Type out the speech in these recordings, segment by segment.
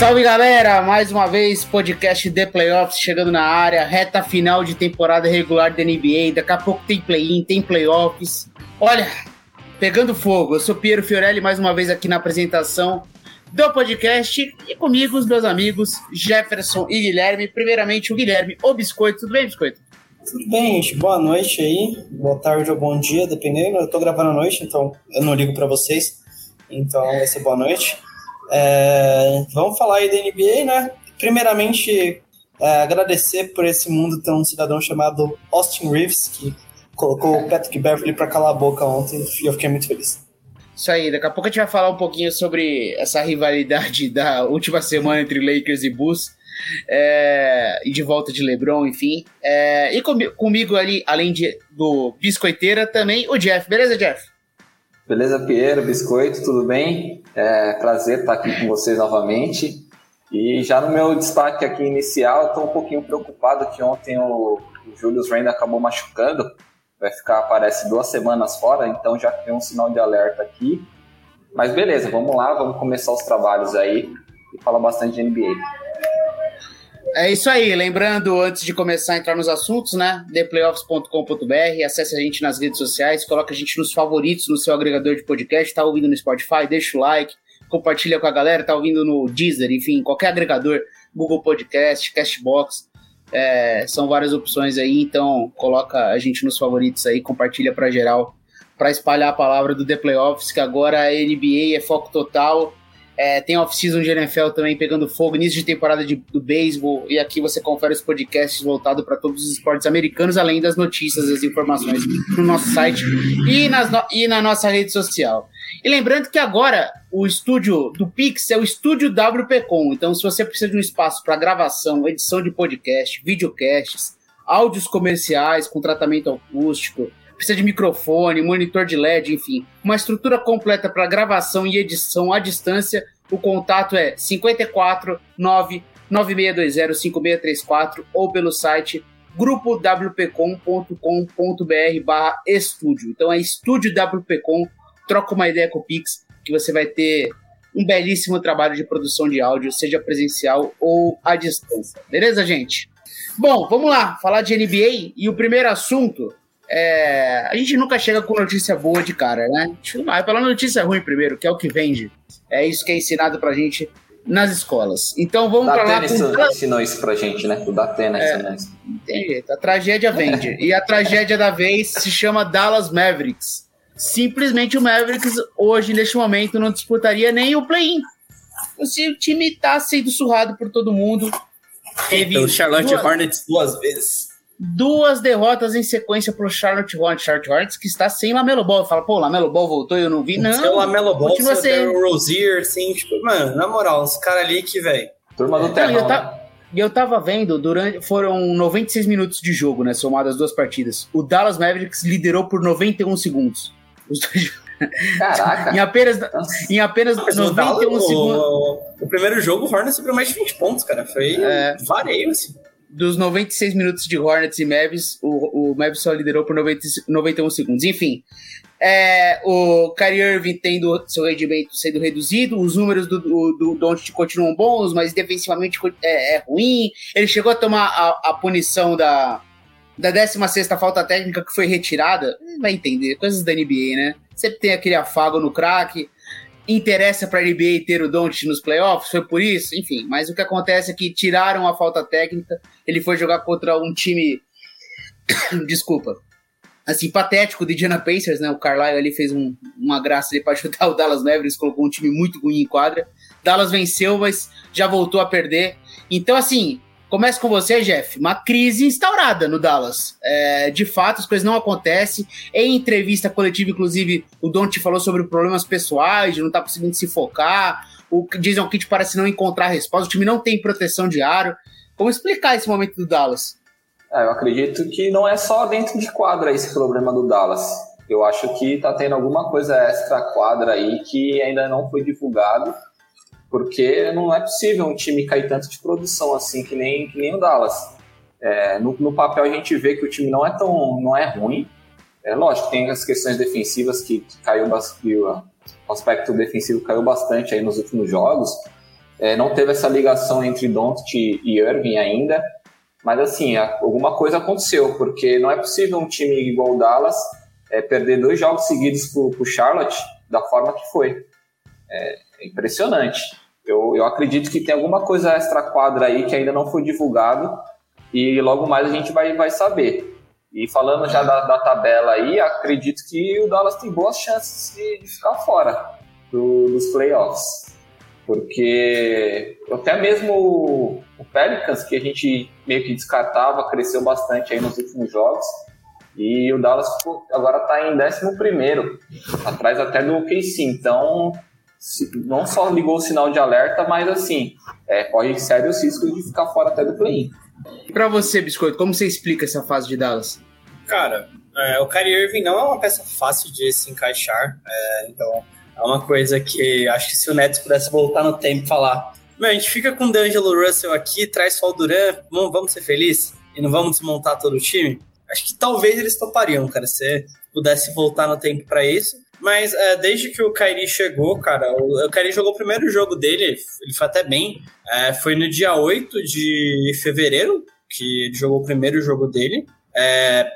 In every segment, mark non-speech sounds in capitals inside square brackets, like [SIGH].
Salve galera, mais uma vez podcast The Playoffs chegando na área, reta final de temporada regular da NBA, daqui a pouco tem play-in, tem playoffs. Olha, pegando fogo, eu sou Piero Fiorelli mais uma vez aqui na apresentação do podcast e comigo os meus amigos Jefferson e Guilherme. Primeiramente o Guilherme, o Biscoito, tudo bem Biscoito? Tudo bem, gente, boa noite aí, boa tarde ou bom dia, dependendo, eu tô gravando à noite, então eu não ligo para vocês, então vai ser boa noite. É, vamos falar aí da NBA, né? Primeiramente, é, agradecer por esse mundo ter um cidadão chamado Austin Reeves, que colocou o Patrick Beverly para calar a boca ontem e eu fiquei muito feliz. Isso aí, daqui a pouco a gente vai falar um pouquinho sobre essa rivalidade da última semana entre Lakers e Bulls. É, e de volta de LeBron, enfim. É, e com, comigo ali, além de, do Biscoiteira, também o Jeff. Beleza, Jeff? Beleza, Piero, Biscoito, tudo bem? É prazer estar aqui com vocês novamente. E já no meu destaque aqui inicial, estou um pouquinho preocupado que ontem o, o Julius Randle acabou machucando. Vai ficar, parece, duas semanas fora, então já tem um sinal de alerta aqui. Mas beleza, vamos lá, vamos começar os trabalhos aí e falar bastante de NBA. É isso aí. Lembrando, antes de começar a entrar nos assuntos, né? theplayoffs.com.br, acesse a gente nas redes sociais, coloque a gente nos favoritos no seu agregador de podcast, tá ouvindo no Spotify, deixa o like, compartilha com a galera, tá ouvindo no Deezer, enfim, qualquer agregador, Google Podcast, Castbox, é, são várias opções aí, então coloca a gente nos favoritos aí, compartilha para geral, para espalhar a palavra do The Playoffs, que agora a NBA é foco total é, tem off-season de NFL também pegando fogo, início de temporada de, do beisebol, e aqui você confere os podcasts voltados para todos os esportes americanos, além das notícias, as informações no nosso site e, nas no, e na nossa rede social. E lembrando que agora o estúdio do Pix é o estúdio WPcom, então se você precisa de um espaço para gravação, edição de podcast, videocasts, áudios comerciais com tratamento acústico, precisa de microfone, monitor de LED, enfim, uma estrutura completa para gravação e edição à distância. O contato é 54 9 9620 5634 ou pelo site grupowpcom.com.br barra estúdio. Então é estúdio WPcom, troca uma ideia com o Pix, que você vai ter um belíssimo trabalho de produção de áudio, seja presencial ou à distância. Beleza, gente? Bom, vamos lá, falar de NBA e o primeiro assunto é, a gente nunca chega com notícia boa de cara, né? A gente vai pela notícia ruim primeiro, que é o que vende. É isso que é ensinado pra gente nas escolas. Então vamos pra lá. Com... ensinou isso pra gente, né? O Datena é, ensinou isso. Tem jeito, a tragédia vende. e a tragédia da vez se chama Dallas Mavericks. Simplesmente o Mavericks hoje, neste momento, não disputaria nem o play-in. O time tá sendo surrado por todo mundo. Teve o Charlotte duas... Hornets duas vezes duas derrotas em sequência pro Charlotte Hornets, Charlotte Hornets que está sem Lamelo Ball. Fala, pô, Lamelo Ball voltou e eu não vi. Não, seu Lamelo Ball, continua sem... o Rozier, assim, tipo, mano, na moral, os caras ali que, velho... Turma do terrão, eu, tá... eu tava vendo, durante foram 96 minutos de jogo, né, somadas as duas partidas. O Dallas Mavericks liderou por 91 segundos. Os dois... Caraca. [LAUGHS] em apenas, em apenas 91 Dallas, segundos. O, o, primeiro jogo, o Hornets subiu mais de 20 pontos, cara. Foi é... vareio, assim dos 96 minutos de Hornets e Mavs, o, o Mavs só liderou por 90, 91 segundos. Enfim, é, o Kyrie Irving tendo seu rendimento sendo reduzido, os números do, do, do Doncic continuam bons, mas defensivamente é, é, ruim. Ele chegou a tomar a, a punição da, da 16 falta técnica que foi retirada. Vai entender, coisas da NBA, né? Sempre tem aquele afago no craque interessa para a NBA ter o Doncic nos playoffs, foi por isso, enfim. Mas o que acontece é que tiraram a falta técnica, ele foi jogar contra um time, [COUGHS] desculpa, assim, patético de Indiana Pacers, né? O Carlisle ali fez um, uma graça ali para ajudar o Dallas Mavericks, colocou um time muito ruim em quadra. Dallas venceu, mas já voltou a perder. Então, assim, Começa com você, Jeff. Uma crise instaurada no Dallas. É, de fato, as coisas não acontecem. Em entrevista coletiva, inclusive, o Don't falou sobre problemas pessoais, de não estar tá conseguindo se focar. O Jason Kidd parece não encontrar resposta. O time não tem proteção de aro. Como explicar esse momento do Dallas? É, eu acredito que não é só dentro de quadra esse problema do Dallas. Eu acho que tá tendo alguma coisa extra quadra aí que ainda não foi divulgado, porque não é possível um time cair tanto de produção assim que nem, que nem o Dallas. É, no, no, papel a gente vê que o time não é tão não é ruim. É lógico, tem as questões defensivas que, que caiu bastante, o aspecto defensivo caiu bastante aí nos últimos jogos. É, não teve essa ligação entre Doncic e Irving ainda, mas assim, alguma coisa aconteceu, porque não é possível um time igual o Dallas é, perder dois jogos seguidos para o Charlotte da forma que foi. É, é impressionante. Eu, eu acredito que tem alguma coisa extra quadra aí que ainda não foi divulgado e logo mais a gente vai, vai saber. E falando já da, da tabela aí, acredito que o Dallas tem boas chances de, de ficar fora do, dos playoffs. Porque até mesmo o Pelicans, que a gente meio que descartava, cresceu bastante aí nos últimos jogos. E o Dallas agora está em 11, atrás até do KC. Então, não só ligou o sinal de alerta, mas assim, é, corre sérios riscos de ficar fora até do play-in. E para você, Biscoito, como você explica essa fase de Dallas? Cara, é, o Kyrie Irving não é uma peça fácil de se encaixar, é, então é uma coisa que acho que se o Nets pudesse voltar no tempo e falar meu, a gente fica com o D'Angelo Russell aqui, traz só o Duran, vamos, vamos ser felizes e não vamos desmontar todo o time, acho que talvez eles topariam, cara, se pudesse voltar no tempo para isso. Mas é, desde que o Kairi chegou, cara, o, o Kairi jogou o primeiro jogo dele, ele foi até bem. É, foi no dia 8 de fevereiro que ele jogou o primeiro jogo dele. É,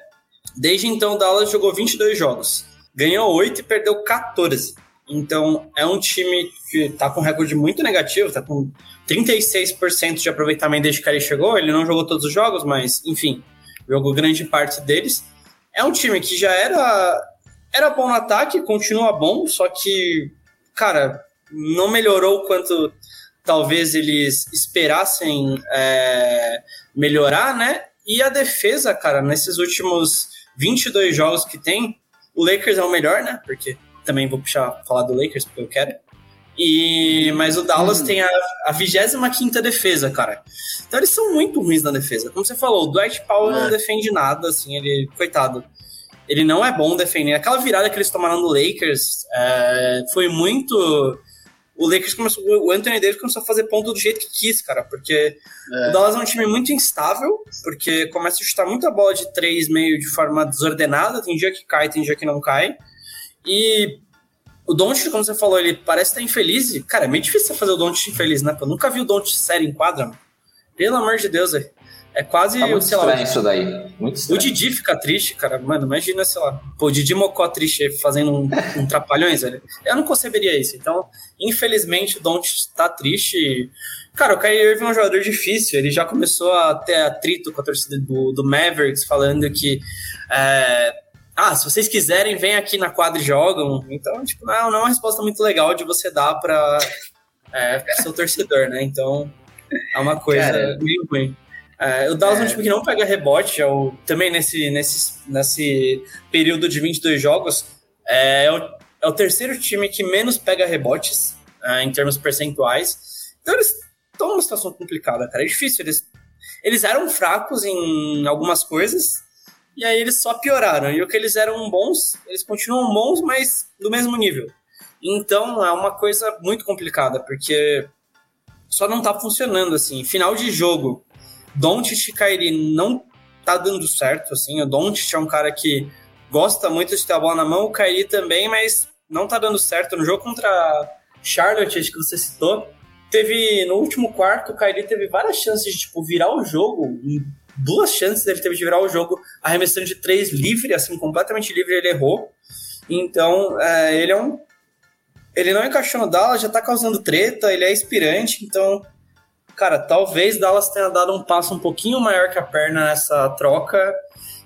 desde então, o Dallas jogou 22 jogos. Ganhou 8 e perdeu 14. Então, é um time que tá com um recorde muito negativo, tá com 36% de aproveitamento desde que ele chegou. Ele não jogou todos os jogos, mas, enfim, jogou grande parte deles. É um time que já era era bom no ataque, continua bom, só que, cara, não melhorou quanto talvez eles esperassem é, melhorar, né? E a defesa, cara, nesses últimos 22 jogos que tem, o Lakers é o melhor, né? Porque também vou puxar falar do Lakers porque eu quero. E, mas o Dallas hum. tem a, a 25 defesa, cara. Então eles são muito ruins na defesa. Como você falou, o Dwight Powell é. não defende nada, assim, ele, coitado ele não é bom defendendo. Aquela virada que eles tomaram no Lakers é, foi muito. O Lakers começou. O Anthony Davis começou a fazer ponto do jeito que quis, cara. Porque é. o Dallas é um time muito instável, porque começa a chutar muita bola de três meio de forma desordenada. Tem dia que cai, tem dia que não cai. E o Don't, como você falou, ele parece estar infeliz. Cara, é meio difícil fazer o Don't infeliz, né? Eu nunca vi o Don't sério em quadra, mano. Pelo amor de Deus, velho. É quase. Tá muito sei lá, isso daí. Muito estranho. O Didi fica triste, cara. Mano, imagina, sei lá. Pô, o Didi Mocó triste fazendo um, [LAUGHS] um trapalhões, velho. Eu não conceberia isso. Então, infelizmente, o Don't tá triste. Cara, o Kyrie Irving é um jogador difícil. Ele já começou a ter atrito com a torcida do, do Mavericks, falando que. É, ah, se vocês quiserem, vem aqui na quadra e jogam. Então, tipo, não, não é uma resposta muito legal de você dar para é, seu torcedor, né? Então, é uma coisa Cara, meio ruim. É, o Dallas é um time que não pega rebote, é o, também nesse, nesse, nesse período de 22 jogos, é, é, o, é o terceiro time que menos pega rebotes é, em termos percentuais. Então eles estão numa situação complicada, cara. É difícil. Eles, eles eram fracos em algumas coisas, e aí eles só pioraram. E o que eles eram bons, eles continuam bons, mas do mesmo nível. Então é uma coisa muito complicada, porque só não tá funcionando assim. Final de jogo, Doncic Kyrie não tá dando certo, assim. O Doncic é um cara que gosta muito de ter a bola na mão, o Kyrie também, mas não tá dando certo. No jogo contra Charlotte, acho que você citou, teve, no último quarto, o Kyrie teve várias chances de, tipo, virar o jogo, duas chances ele teve de virar o jogo, arremessando de três livre, assim, completamente livre, ele errou. Então, é, ele é um... Ele não encaixou no Dallas, já tá causando treta, ele é inspirante, então cara, talvez Dallas tenha dado um passo um pouquinho maior que a perna nessa troca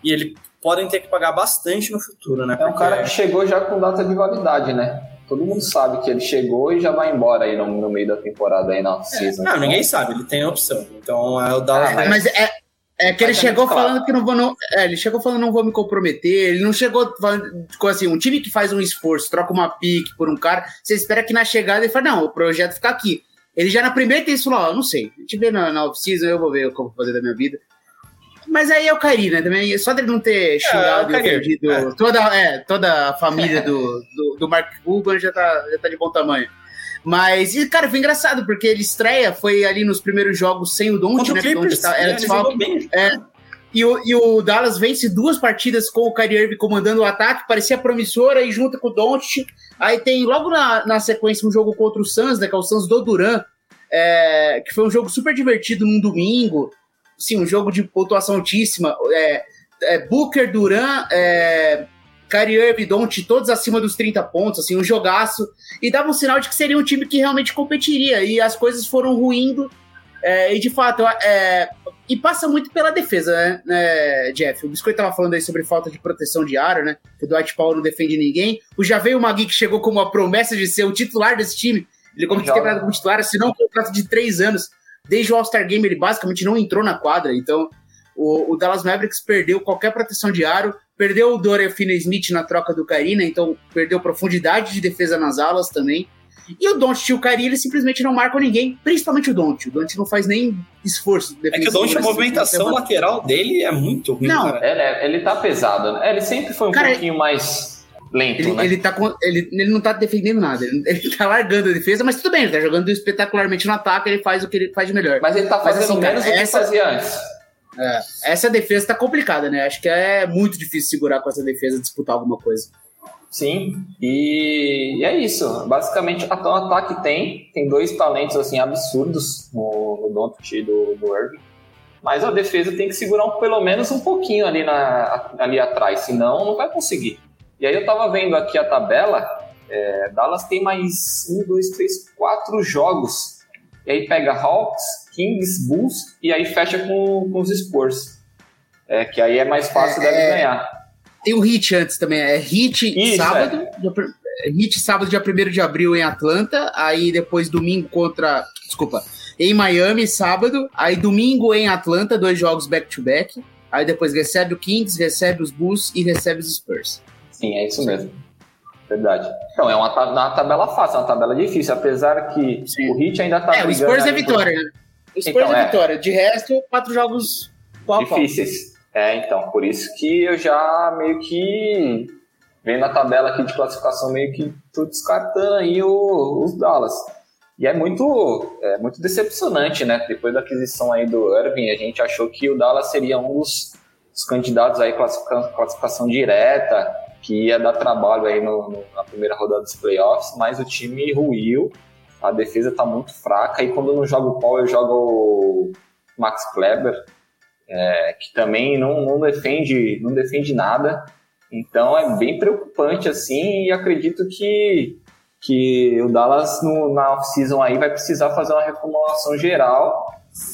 e ele podem ter que pagar bastante no futuro, né? É um cara que chegou já com data de validade, né? Todo mundo sabe que ele chegou e já vai embora aí no, no meio da temporada aí na é, season. Não, então... ninguém sabe, ele tem opção. Então é o Dallas. Ah, mas é, é que ele chegou falando que não vou. Não, é, ele chegou falando não vou me comprometer. Ele não chegou falando. Ficou assim, um time que faz um esforço, troca uma pique por um cara, você espera que na chegada ele fale, não, o projeto fica aqui. Ele já na primeira tem isso falou, ó, não sei, a gente vê na, na off-season, eu vou ver o que eu vou fazer da minha vida. Mas aí é o Kairi, né? Também, só dele não ter xingado é, e ofendido é. toda, é, toda a família do, do, do Mark Cuban já tá, já tá de bom tamanho. Mas, e, cara, foi engraçado, porque ele estreia, foi ali nos primeiros jogos sem o Don't, né? Clippers, tá, era desfalque. É, e o, e o Dallas vence duas partidas com o Kyrie Irving comandando o ataque, parecia promissora, e junta com o Doncic. Aí tem logo na, na sequência um jogo contra o Suns, né, que é o Suns do Duran, é, que foi um jogo super divertido num domingo, sim, um jogo de pontuação altíssima. É, é, Booker, Duran, é, Kyrie Irving, Doncic, todos acima dos 30 pontos, assim, um jogaço. E dava um sinal de que seria um time que realmente competiria. E as coisas foram ruindo. É, e de fato, é, e passa muito pela defesa, né, né, Jeff? O Biscoito tava falando aí sobre falta de proteção de aro, né? Que o Dwight Powell não defende ninguém. O já veio o Magui que chegou como a promessa de ser o titular desse time. Ele começou temporada como titular, assinou um contrato de três anos. Desde o All-Star Game ele basicamente não entrou na quadra. Então, o, o, Dallas Mavericks perdeu qualquer proteção de aro, perdeu o Dorian Finney-Smith na troca do Karina, então perdeu profundidade de defesa nas alas também. E o Don't e o Kyrie, eles simplesmente não marcam ninguém, principalmente o Don't. O Don't não faz nem esforço. É que o Don't, a movimentação lateral dele é muito ruim, não, é, ele tá pesado, né? Ele sempre foi um cara, pouquinho mais lento, ele, né? Ele, tá com, ele, ele não tá defendendo nada, ele, ele tá largando a defesa, mas tudo bem, ele tá jogando espetacularmente no ataque, ele faz o que ele faz de melhor. Mas ele tá fazendo mas, assim, menos cara, do que essa, fazia antes. É, essa defesa tá complicada, né? Acho que é muito difícil segurar com essa defesa, disputar alguma coisa. Sim, e, é isso. Basicamente, o ataque tem, tem dois talentos assim absurdos no, no Doncic e do, do Irving, mas a defesa tem que segurar um, pelo menos um pouquinho ali, na, ali atrás, senão não vai conseguir. E aí eu tava vendo aqui a tabela, é, Dallas tem mais um, dois, três, quatro jogos. E aí pega Hawks, Kings, Bulls e aí fecha com, com os Spurs. É, que aí é mais fácil é, deve ganhar. Tem o Hit antes também, é Hit Isso, sábado, é. dia, é, Hit sábado, dia 1 de abril em Atlanta, aí depois domingo contra, desculpa, em Miami, sábado, aí domingo em Atlanta, dois jogos back-to-back, -back, aí depois recebe o Kings, recebe os Bulls e recebe os Spurs. Sim, é isso mesmo. Verdade. Então, é uma, uma tabela fácil, é uma tabela difícil, apesar que Sim. o Hit ainda tá É, o Spurs é vitória, né? O Spurs então, é, é vitória. De resto, quatro jogos Difíceis. É, então, por isso que eu já meio que vendo a tabela aqui de classificação, meio que tô descartando aí o, os Dallas. E é muito, é muito decepcionante, né? Depois da aquisição aí do Irving, a gente achou que o Dallas seria um dos, dos candidatos aí classificação, classificação direta, que ia dar trabalho aí no, no, na primeira rodada dos playoffs, mas o time ruiu, a defesa tá muito fraca, e quando não joga o Paul, eu jogo o Max Kleber, é, que também não, não, defende, não defende nada. Então é bem preocupante assim e acredito que, que o Dallas no, na off-season aí vai precisar fazer uma reformulação geral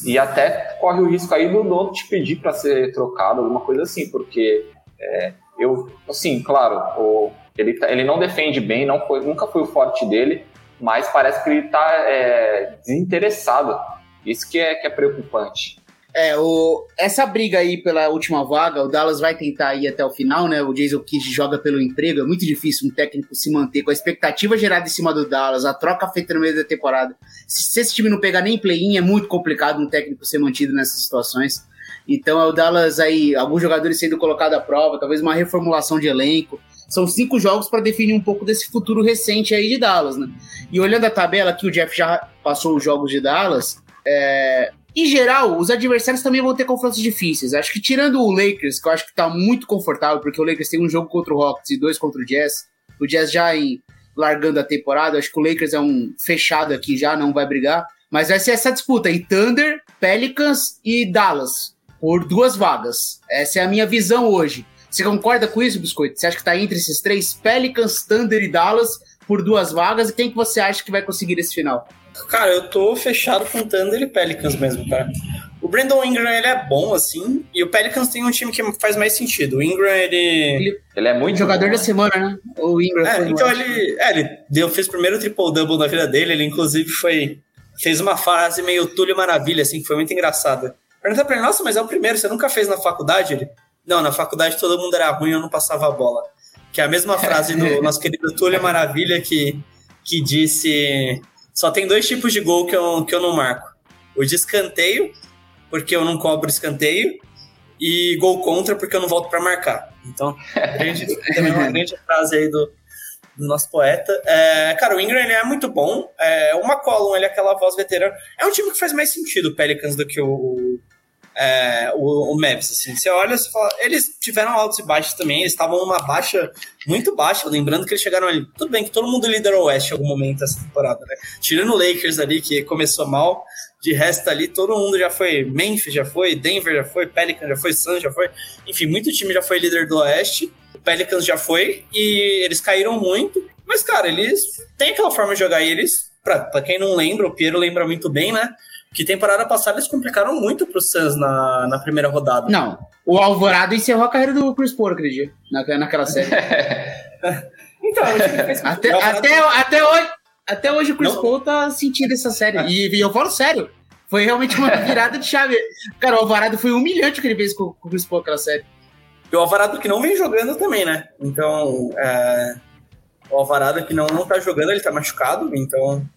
e até corre o risco aí do dono te pedir para ser trocado, alguma coisa assim, porque é, eu, assim, claro, o, ele, tá, ele não defende bem, não foi, nunca foi o forte dele, mas parece que ele está é, desinteressado. Isso que é, que é preocupante. É, o, essa briga aí pela última vaga, o Dallas vai tentar ir até o final, né? O Jason Kidd joga pelo emprego, é muito difícil um técnico se manter com a expectativa gerada em cima do Dallas, a troca feita no meio da temporada. Se, se esse time não pegar nem play-in, é muito complicado um técnico ser mantido nessas situações. Então é o Dallas aí, alguns jogadores sendo colocados à prova, talvez uma reformulação de elenco. São cinco jogos para definir um pouco desse futuro recente aí de Dallas, né? E olhando a tabela aqui, o Jeff já passou os jogos de Dallas. É, em geral, os adversários também vão ter confrontos difíceis. Acho que tirando o Lakers, que eu acho que tá muito confortável, porque o Lakers tem um jogo contra o Rockets e dois contra o Jazz. O Jazz já em, largando a temporada, acho que o Lakers é um fechado aqui já, não vai brigar. Mas vai ser essa disputa aí, Thunder, Pelicans e Dallas, por duas vagas. Essa é a minha visão hoje. Você concorda com isso, Biscoito? Você acha que tá entre esses três, Pelicans, Thunder e Dallas, por duas vagas? E quem que você acha que vai conseguir esse final? Cara, eu tô fechado com Thunder e Pelicans mesmo, cara. O Brandon Ingram, ele é bom, assim, e o Pelicans tem um time que faz mais sentido. O Ingram, ele... Ele, ele é muito Jogador bom, da semana, né? O Ingram é, Então, ele, é, ele deu, fez o primeiro triple-double na vida dele, ele inclusive foi... Fez uma fase meio Túlio Maravilha, assim, que foi muito engraçada. Pergunta pra ele, nossa, mas é o primeiro, você nunca fez na faculdade? Ele, não, na faculdade todo mundo era ruim, eu não passava a bola. Que é a mesma frase do [LAUGHS] nosso querido Túlio Maravilha, que, que disse só tem dois tipos de gol que eu, que eu não marco. O de escanteio, porque eu não cobro escanteio, e gol contra porque eu não volto para marcar. Então, grande, [LAUGHS] também uma grande frase aí do, do nosso poeta. É, cara, o Ingram ele é muito bom. É, o McCollum, ele é aquela voz veterana. É um time que faz mais sentido o Pelicans do que o, é, o, o Mavis, assim. Você olha e fala, eles tiveram altos e baixos também, eles estavam numa baixa muito baixa, lembrando que eles chegaram ali, tudo bem que todo mundo liderou o West em algum momento essa temporada, né? Tirando o Lakers ali, que começou mal, de resto ali, todo mundo já foi, Memphis já foi, Denver já foi, Pelican já foi, Suns já foi, enfim, muito time já foi líder do Oeste, o Pelicans já foi, e eles caíram muito, mas, cara, eles têm aquela forma de jogar, e eles, pra, pra quem não lembra, o Piero lembra muito bem, né? Que temporada passada eles complicaram muito pro Suns na, na primeira rodada. Não, o Alvorado encerrou a carreira do Chris Paul dia, na, naquela série. [LAUGHS] então, até, até, até, hoje, até hoje o Chris Não. Paul tá sentindo essa série. E, e, eu falo sério, foi realmente uma [LAUGHS] virada de chave. Cara, o Alvarado foi humilhante o que ele fez com, com o Chris Paul naquela série. E o Alvarado que não vem jogando também, né? Então, é, o Alvarado que não, não tá jogando, ele tá machucado, então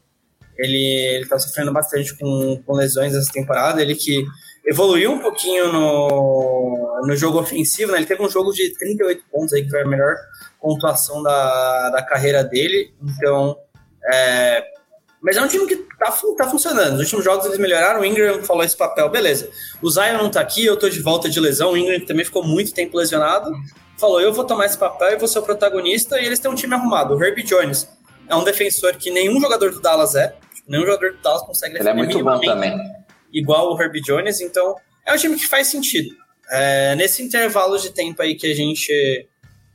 ele, ele tá sofrendo bastante com, com lesões essa temporada. Ele que evoluiu um pouquinho no, no jogo ofensivo, né? Ele teve um jogo de 38 pontos aí, que foi a melhor pontuação da, da carreira dele. Então, é, mas é um time que tá, tá funcionando. Nos últimos jogos eles melhoraram, o Ingram falou esse papel, beleza. O Zion não tá aqui, eu tô de volta de lesão, o Ingram também ficou muito tempo lesionado. Falou, eu vou tomar esse papel e vou ser o protagonista, e eles têm um time arrumado. O Herbie Jones é um defensor que nenhum jogador do Dallas é. Nenhum jogador do Dallas consegue defender Ele é muito bom também. igual o Herbie Jones, então é um time que faz sentido. É, nesse intervalo de tempo aí que a gente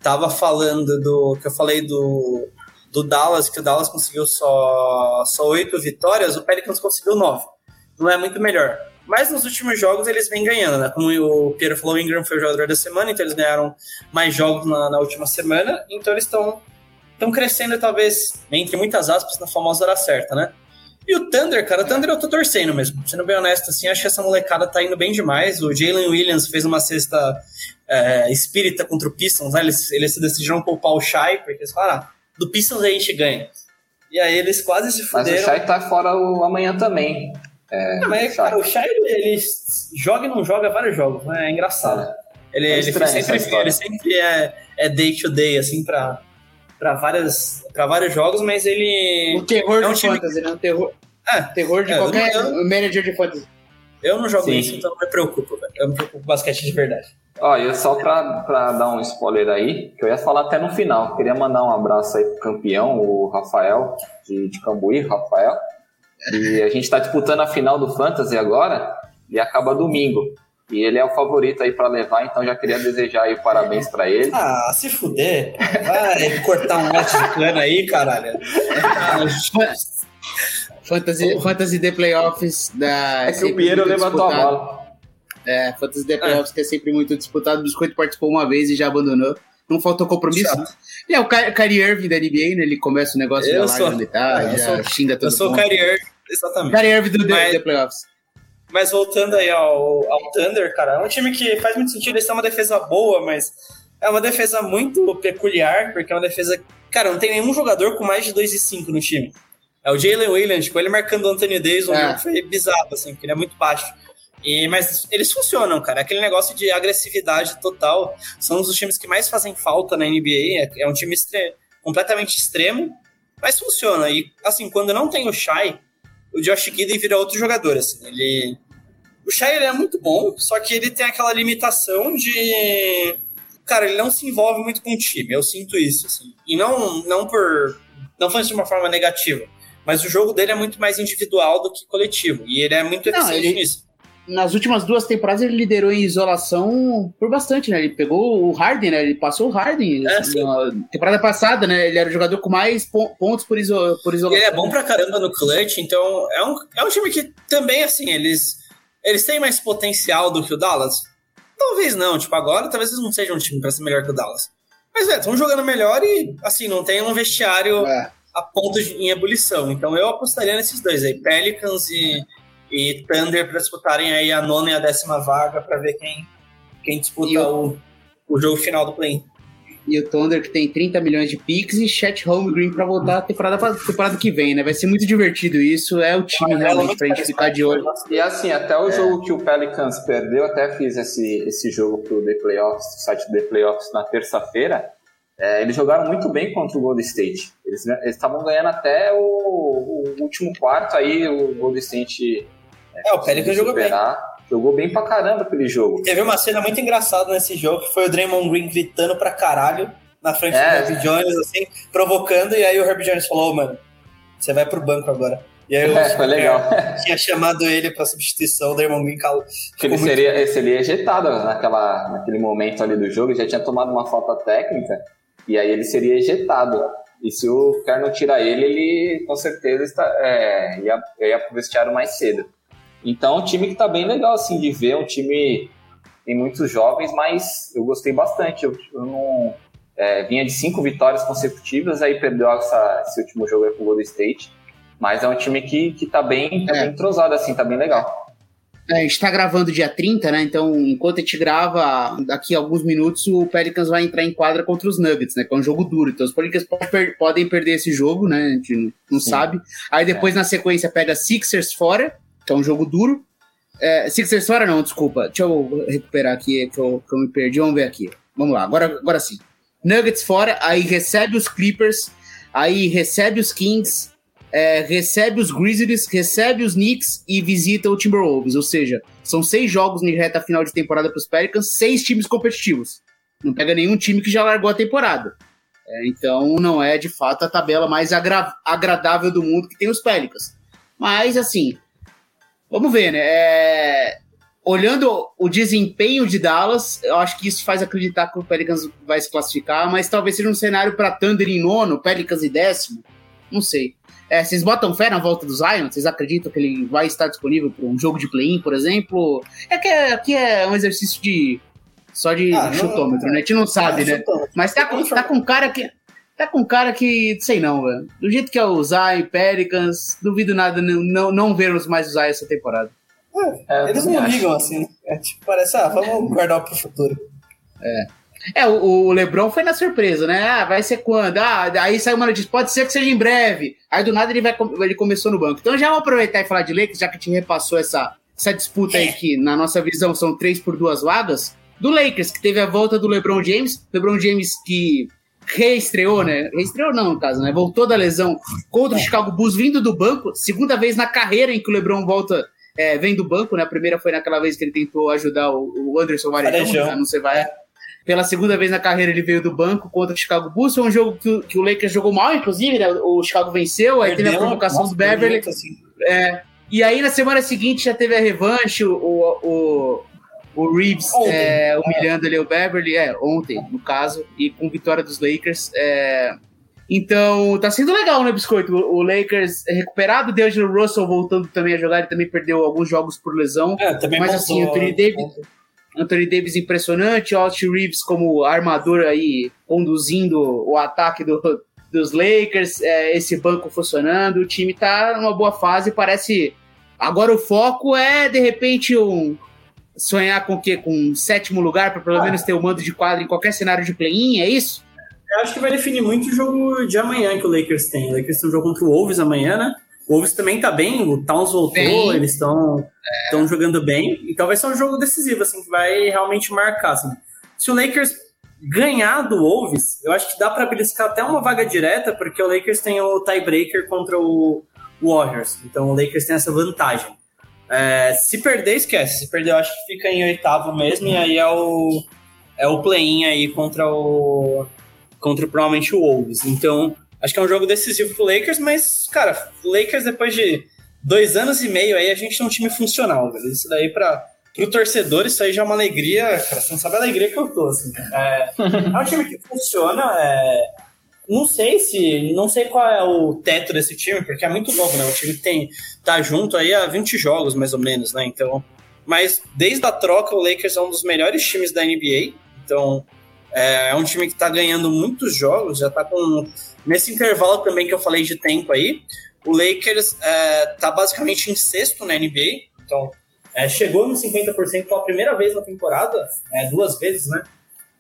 tava falando do. que eu falei do, do Dallas, que o Dallas conseguiu só, só oito vitórias, o Pelicans conseguiu nove. Não é muito melhor. Mas nos últimos jogos eles vêm ganhando, né? Como o Piero falou, o Ingram foi o jogador da semana, então eles ganharam mais jogos na, na última semana, então eles estão crescendo, talvez, entre muitas aspas, na famosa hora certa, né? E o Thunder, cara, o Thunder eu tô torcendo mesmo. Sendo bem honesto, assim, acho que essa molecada tá indo bem demais. O Jalen Williams fez uma cesta é, espírita contra o Pistons, né? Eles, eles decidiram poupar o Shai, porque eles falaram, ah, do Pistons a gente ganha. E aí eles quase se fuderam. Mas o Shai tá fora o amanhã também. É, não, mas, cara, o Shai, ele joga e não joga vários jogos, né? É engraçado. É. Ele, é ele, sempre, ele sempre é, é day to day, assim, pra para várias para vários jogos, mas ele o terror é um de time... fantasy, né? O terror, é, terror de é, qualquer eu, manager de fantasy. Eu não jogo Sim. isso, então não me preocupo, velho. Eu me preocupo com basquete de verdade. Ó, e só pra, pra dar um spoiler aí, que eu ia falar até no final. Queria mandar um abraço aí pro campeão, o Rafael, de, de Cambuí, Rafael. E a gente tá disputando a final do Fantasy agora, e acaba domingo. E ele é o favorito aí para levar, então já queria desejar aí parabéns para ele. Ah, se fuder. Vai cortar um lote de cana aí, caralho. Fantasy, Fantasy The Playoffs da. É que o Piero levantou a bola. É, Fantasy The Playoffs é. que é sempre muito disputado. O Biscoito participou uma vez e já abandonou. Não faltou compromisso. Chato. E é o Kyrie Irving da NBA, né? Ele começa o negócio eu já sou, onde tá, já sou, xinga todo mundo. Eu sou o Kyrie Irving, exatamente. Kyrie Irving do Mas... The Playoffs. Mas voltando aí ao, ao Thunder, cara, é um time que faz muito sentido. Eles têm uma defesa boa, mas é uma defesa muito peculiar, porque é uma defesa. Cara, não tem nenhum jogador com mais de 2 e 5 no time. É o Jalen Williams, tipo, ele marcando o Anthony Davis, é. foi bizarro, assim, porque ele é muito baixo. E, mas eles funcionam, cara. Aquele negócio de agressividade total. São os times que mais fazem falta na NBA. É, é um time extre completamente extremo, mas funciona. E, assim, quando não tem o Shai, o Josh Gidey vira outro jogador, assim. Ele... O Shai ele é muito bom, só que ele tem aquela limitação de... Cara, ele não se envolve muito com o time, eu sinto isso, assim. E não, não por... Não foi de uma forma negativa, mas o jogo dele é muito mais individual do que coletivo, e ele é muito eficiente não, ele... nisso nas últimas duas temporadas ele liderou em isolação por bastante, né? Ele pegou o Harden, né? Ele passou o Harden. É, na temporada passada, né? Ele era o jogador com mais pontos por, iso por isolação. Ele é bom pra caramba no clutch, então é um, é um time que também, assim, eles, eles têm mais potencial do que o Dallas? Talvez não, tipo, agora talvez eles não sejam um time pra ser melhor que o Dallas. Mas, é, estão jogando melhor e, assim, não tem um vestiário é. a ponto de, em ebulição. Então eu apostaria nesses dois aí, Pelicans e e Thunder para disputarem aí a nona e a décima vaga para ver quem, quem disputa o, o jogo final do play. E o Thunder que tem 30 milhões de picks e Chet Holmgren pra voltar a temporada, pra, temporada que vem, né? Vai ser muito divertido isso. É o time realmente pra gente ficar de olho. E assim, até o é. jogo que o Pelicans perdeu, até fiz esse, esse jogo pro The Playoffs, o site do The Playoffs na terça-feira. É, eles jogaram muito bem contra o Golden State. Eles estavam ganhando até o, o, último quarto, aí o Golden State. É, é o Pelicans jogou bem. Jogou bem pra caramba aquele jogo. Teve uma cena muito engraçada nesse jogo que foi o Draymond Green gritando pra caralho na frente é. do Herb Jones, assim, provocando, e aí o Herb Jones falou, oh, mano, você vai pro banco agora. E aí [LAUGHS] é, foi legal. [LAUGHS] tinha chamado ele pra substituição, o Draymond Green calou. Ele seria, muito... seria ejetado naquela, naquele momento ali do jogo, já tinha tomado uma falta técnica, e aí ele seria ejetado. E se o Kerr não tirar ele, ele com certeza está, é, ia, ia pro vestiário mais cedo. Então, um time que tá bem legal, assim, de ver, um time tem muitos jovens, mas eu gostei bastante. Eu, eu não é, vinha de cinco vitórias consecutivas, aí perdeu essa, esse último jogo aí com o Golden State. Mas é um time que, que tá bem, tá é. bem entrosado, assim, tá bem legal. É, a gente tá gravando dia 30, né? Então, enquanto a gente grava, daqui a alguns minutos, o Pelicans vai entrar em quadra contra os Nuggets, né? Que é um jogo duro. Então, os Pelicans podem perder esse jogo, né? A gente não Sim. sabe. Aí depois, é. na sequência, pega Sixers fora que é um jogo duro. É, Sixers fora não, desculpa. Deixa eu recuperar aqui que eu, que eu me perdi. Vamos ver aqui. Vamos lá, agora, agora sim. Nuggets fora, aí recebe os Clippers, aí recebe os Kings, é, recebe os Grizzlies, recebe os Knicks e visita o Timberwolves. Ou seja, são seis jogos na reta final de temporada para os Pelicans, seis times competitivos. Não pega nenhum time que já largou a temporada. É, então não é de fato a tabela mais agra agradável do mundo que tem os Pelicans. Mas assim, Vamos ver, né? É... Olhando o desempenho de Dallas, eu acho que isso faz acreditar que o Pelicans vai se classificar, mas talvez seja um cenário para Thunder em nono, Pelicans em décimo. Não sei. É, vocês botam fé na volta do Zion? Vocês acreditam que ele vai estar disponível para um jogo de play-in, por exemplo? É que é, aqui é um exercício de só de ah, chutômetro, não, né? A gente não sabe, né? Mas tá com, tá com cara que Tá com cara que, sei não, velho. Do jeito que é o Zay, Pelicans, duvido nada não, não, vermos mais o Zay essa temporada. É, eles não acho. ligam assim. É, tipo, parece, ah, vamos guardar pro futuro. É. É, o, o Lebron foi na surpresa, né? Ah, vai ser quando? Ah, aí saiu uma notícia, pode ser que seja em breve. Aí do nada ele, vai, ele começou no banco. Então já vou aproveitar e falar de Lakers, já que a gente repassou essa, essa disputa aí que, na nossa visão, são três por duas vagas. Do Lakers, que teve a volta do LeBron James. LeBron James que reestreou, né? Reestreou não, no caso, né? Voltou da lesão contra o Chicago Bulls vindo do banco, segunda vez na carreira em que o LeBron volta é, vem do banco, né? A primeira foi naquela vez que ele tentou ajudar o, Anderson Varejão, né? não sei vai. Pela segunda vez na carreira ele veio do banco contra o Chicago Bulls. Foi um jogo que, que o Lakers jogou mal, inclusive, né? O Chicago venceu, aí Perdeu, teve a provocação do Beverly. Assim. É, e aí na semana seguinte já teve a revanche, o, o, o Reeves é, humilhando ali o Beverly, é, ontem, no caso, e com vitória dos Lakers. É... Então, tá sendo legal, né, Biscoito? O Lakers é recuperado, o D'Angelo Russell voltando também a jogar, ele também perdeu alguns jogos por lesão. É, também mas assim, Anthony Davis, Anthony Davis impressionante, Austin Reeves como armador aí, conduzindo o ataque do, dos Lakers, é, esse banco funcionando, o time tá numa boa fase, parece... Agora o foco é, de repente, um sonhar com o quê? Com um sétimo lugar para pelo ah. menos ter o um mando de quadro em qualquer cenário de play-in, é isso? Eu acho que vai definir muito o jogo de amanhã que o Lakers tem. O Lakers tem um jogo contra o Wolves amanhã, né? O Wolves também tá bem, o Towns voltou, bem. eles estão é. jogando bem. Então vai ser um jogo decisivo, assim, que vai realmente marcar. Assim. Se o Lakers ganhar do Wolves, eu acho que dá para beliscar até uma vaga direta, porque o Lakers tem o tiebreaker contra o Warriors. Então o Lakers tem essa vantagem. É, se perder, esquece. Se perder, eu acho que fica em oitavo mesmo, e aí é o, é o play-in aí contra o. contra provavelmente o Wolves. Então, acho que é um jogo decisivo pro Lakers, mas, cara, o Lakers depois de dois anos e meio aí, a gente tem um time funcional, velho. Isso daí pra. Pro torcedor, isso aí já é uma alegria, cara, você não sabe a alegria que eu tô, assim. É, é um time que funciona, é, não sei se. Não sei qual é o teto desse time, porque é muito novo, né? O time tem. tá junto aí há 20 jogos, mais ou menos, né? Então. Mas desde a troca, o Lakers é um dos melhores times da NBA. Então. É, é um time que tá ganhando muitos jogos, já tá com. Nesse intervalo também que eu falei de tempo aí, o Lakers é, tá basicamente em sexto na NBA. Então, é, chegou nos 50% pela primeira vez na temporada, é, duas vezes, né?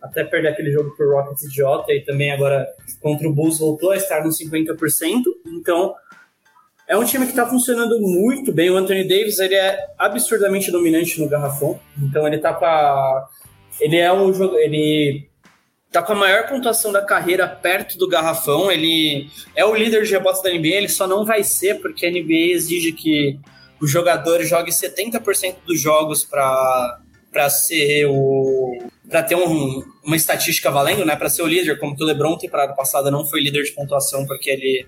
Até perder aquele jogo pro Rockets idiota, e também agora contra o Bulls voltou a estar nos 50%. Então, é um time que está funcionando muito bem. O Anthony Davis ele é absurdamente dominante no garrafão. Então ele tá com a. Ele é um jogo. Ele tá com a maior pontuação da carreira perto do garrafão. Ele é o líder de rebotes da NBA, ele só não vai ser porque a NBA exige que o jogador jogue 70% dos jogos para para ser o para ter um, uma estatística valendo, né, para ser o líder, como que o LeBron temporada passada não foi líder de pontuação porque ele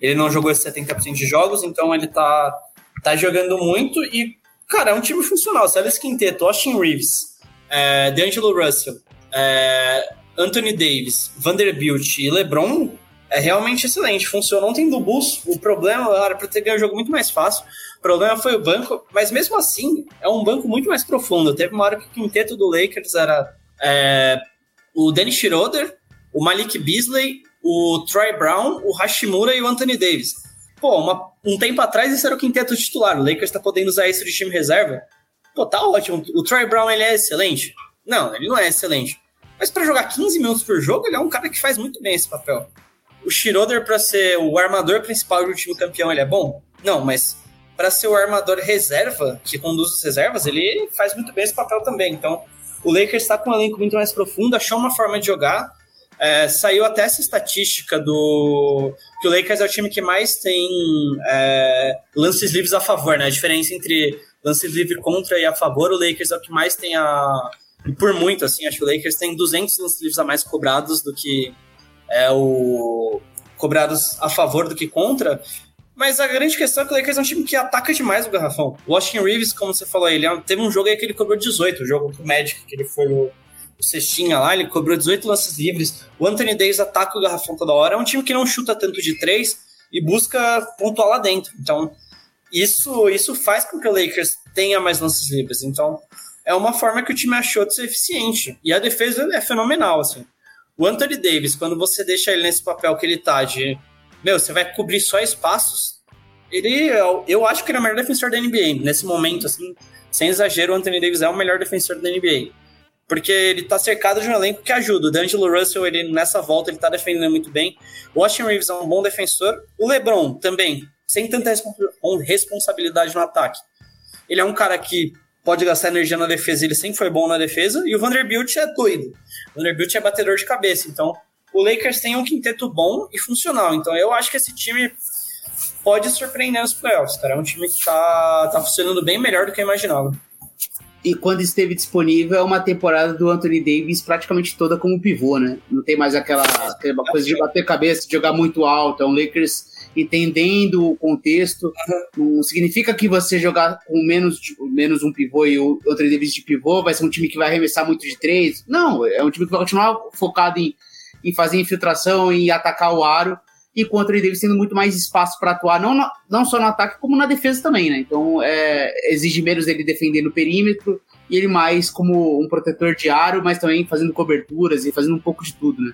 ele não jogou esses 70% de jogos, então ele tá tá jogando muito e cara, é um time funcional. Olha esse quinteto, Austin Reeves, é, D'Angelo Russell, é, Anthony Davis, Vanderbilt e LeBron é realmente excelente. Funcionou ontem do Bulls. O problema era para ter ganho o jogo muito mais fácil. Problema foi o banco, mas mesmo assim é um banco muito mais profundo. Teve uma hora que o quinteto do Lakers era é, o Dennis Schroeder, o Malik Beasley, o Troy Brown, o Hashimura e o Anthony Davis. Pô, uma, um tempo atrás esse era o quinteto titular. O Lakers está podendo usar isso de time reserva. Pô, tá ótimo. O Troy Brown ele é excelente? Não, ele não é excelente. Mas para jogar 15 minutos por jogo, ele é um cara que faz muito bem esse papel. O Schroeder, para ser o armador principal do time campeão, ele é bom? Não, mas para ser o armador reserva, que conduz as reservas, ele faz muito bem esse papel também. Então, o Lakers está com um elenco muito mais profundo, achou uma forma de jogar. É, saiu até essa estatística do que o Lakers é o time que mais tem é, lances livres a favor, né? A diferença entre lances livres contra e a favor, o Lakers é o que mais tem a, e por muito, assim, acho que o Lakers tem 200 lances livres a mais cobrados do que é o cobrados a favor do que contra. Mas a grande questão é que o Lakers é um time que ataca demais o garrafão. Washington Reeves, como você falou, ele é teve um jogo aí que ele cobrou 18, o jogo com o Magic, que ele foi o, o cestinha lá, ele cobrou 18 lances livres. O Anthony Davis ataca o garrafão toda hora. É um time que não chuta tanto de três e busca pontuar lá dentro. Então, isso, isso faz com que o Lakers tenha mais lances livres. Então, é uma forma que o time achou de ser eficiente. E a defesa é fenomenal, assim. O Anthony Davis, quando você deixa ele nesse papel que ele tá de, meu, você vai cobrir só espaços, ele, eu acho que ele é o melhor defensor da NBA. Nesse momento, assim, sem exagero, o Anthony Davis é o melhor defensor da NBA. Porque ele tá cercado de um elenco que ajuda. O D'Angelo Russell, ele, nessa volta, ele tá defendendo muito bem. O Austin Reeves é um bom defensor. O LeBron, também, sem tanta responsabilidade no ataque. Ele é um cara que pode gastar energia na defesa, ele sempre foi bom na defesa, e o Vanderbilt é doido. O Vanderbilt é batedor de cabeça, então o Lakers tem um quinteto bom e funcional, então eu acho que esse time pode surpreender nos playoffs, cara. É um time que tá, tá funcionando bem melhor do que eu imaginava. E quando esteve disponível, é uma temporada do Anthony Davis praticamente toda como pivô, né? Não tem mais aquela, aquela coisa de bater cabeça, de jogar muito alto. É um Lakers entendendo o contexto. Não significa que você jogar com menos, menos um pivô e outra Davis de pivô vai ser um time que vai arremessar muito de três. Não, é um time que vai continuar focado em, em fazer infiltração e atacar o aro. E com o Anthony Davis tendo muito mais espaço para atuar, não, não só no ataque, como na defesa também, né? Então é, exige menos ele defender no perímetro e ele mais como um protetor de aro, mas também fazendo coberturas e fazendo um pouco de tudo, né?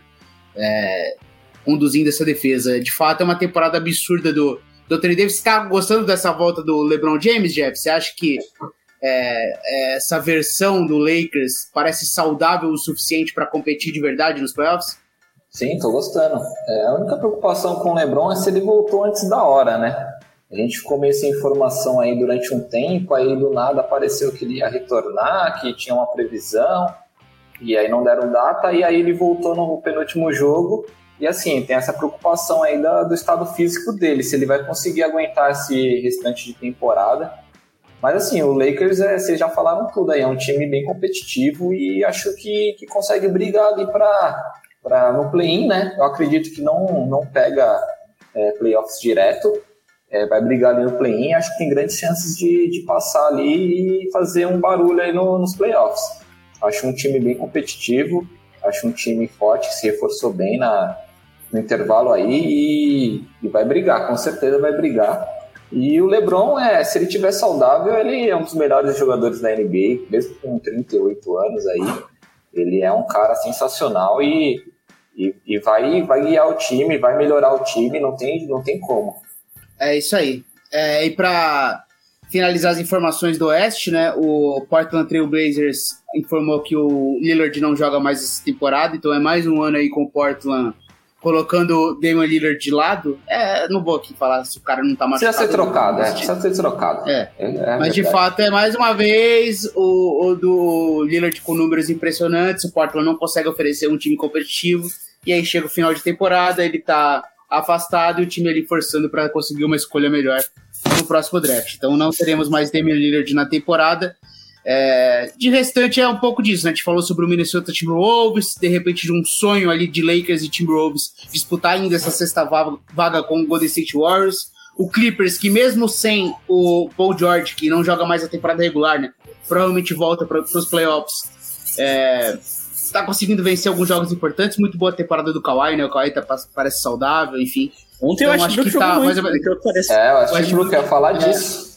É, conduzindo essa defesa. De fato, é uma temporada absurda do, do Anthony Davis. Você está gostando dessa volta do LeBron James, Jeff? Você acha que é, é, essa versão do Lakers parece saudável o suficiente para competir de verdade nos playoffs? Sim, tô gostando. É, a única preocupação com o LeBron é se ele voltou antes da hora, né? A gente ficou meio sem informação aí durante um tempo, aí do nada apareceu que ele ia retornar, que tinha uma previsão, e aí não deram data, e aí ele voltou no penúltimo jogo e assim, tem essa preocupação aí da, do estado físico dele, se ele vai conseguir aguentar esse restante de temporada. Mas assim, o Lakers, é, vocês já falaram tudo aí, é um time bem competitivo e acho que, que consegue brigar ali para pra, no play-in, né? Eu acredito que não, não pega é, playoffs direto, é, vai brigar ali no play-in, acho que tem grandes chances de, de passar ali e fazer um barulho aí no, nos playoffs. Acho um time bem competitivo, acho um time forte, que se reforçou bem na, no intervalo aí e, e, vai brigar, com certeza vai brigar. E o LeBron, é, se ele tiver saudável, ele é um dos melhores jogadores da NBA, mesmo com 38 anos aí. Ele é um cara sensacional e, e, e vai, vai guiar o time, vai melhorar o time, não tem, não tem como. É isso aí. É, e para finalizar as informações do Oeste, né? O Portland Trail Blazers informou que o Lillard não joga mais essa temporada, então é mais um ano aí com o Portland colocando o Damian Lillard de lado. É, não vou aqui falar se o cara não tá machucado. Precisa ser trocado, é. Precisa ser trocado. É. é, é Mas de fato é mais uma vez o, o do Lillard com números impressionantes. O Portland não consegue oferecer um time competitivo. E aí chega o final de temporada, ele tá afastado e o time ali forçando para conseguir uma escolha melhor no próximo draft. Então não teremos mais Damian Lillard na temporada. É, de restante é um pouco disso, né? A gente falou sobre o Minnesota Timberwolves, de repente de um sonho ali de Lakers e Timberwolves disputar ainda essa sexta vaga com o Golden State Warriors. O Clippers, que mesmo sem o Paul George, que não joga mais a temporada regular, né? Provavelmente volta para os playoffs. É, tá conseguindo vencer alguns jogos importantes. Muito boa temporada do Kawhi, né? O Kawhi tá, parece saudável, enfim. Ontem então, eu acho que tá muito, parece... É, eu acho que ia falar é. disso.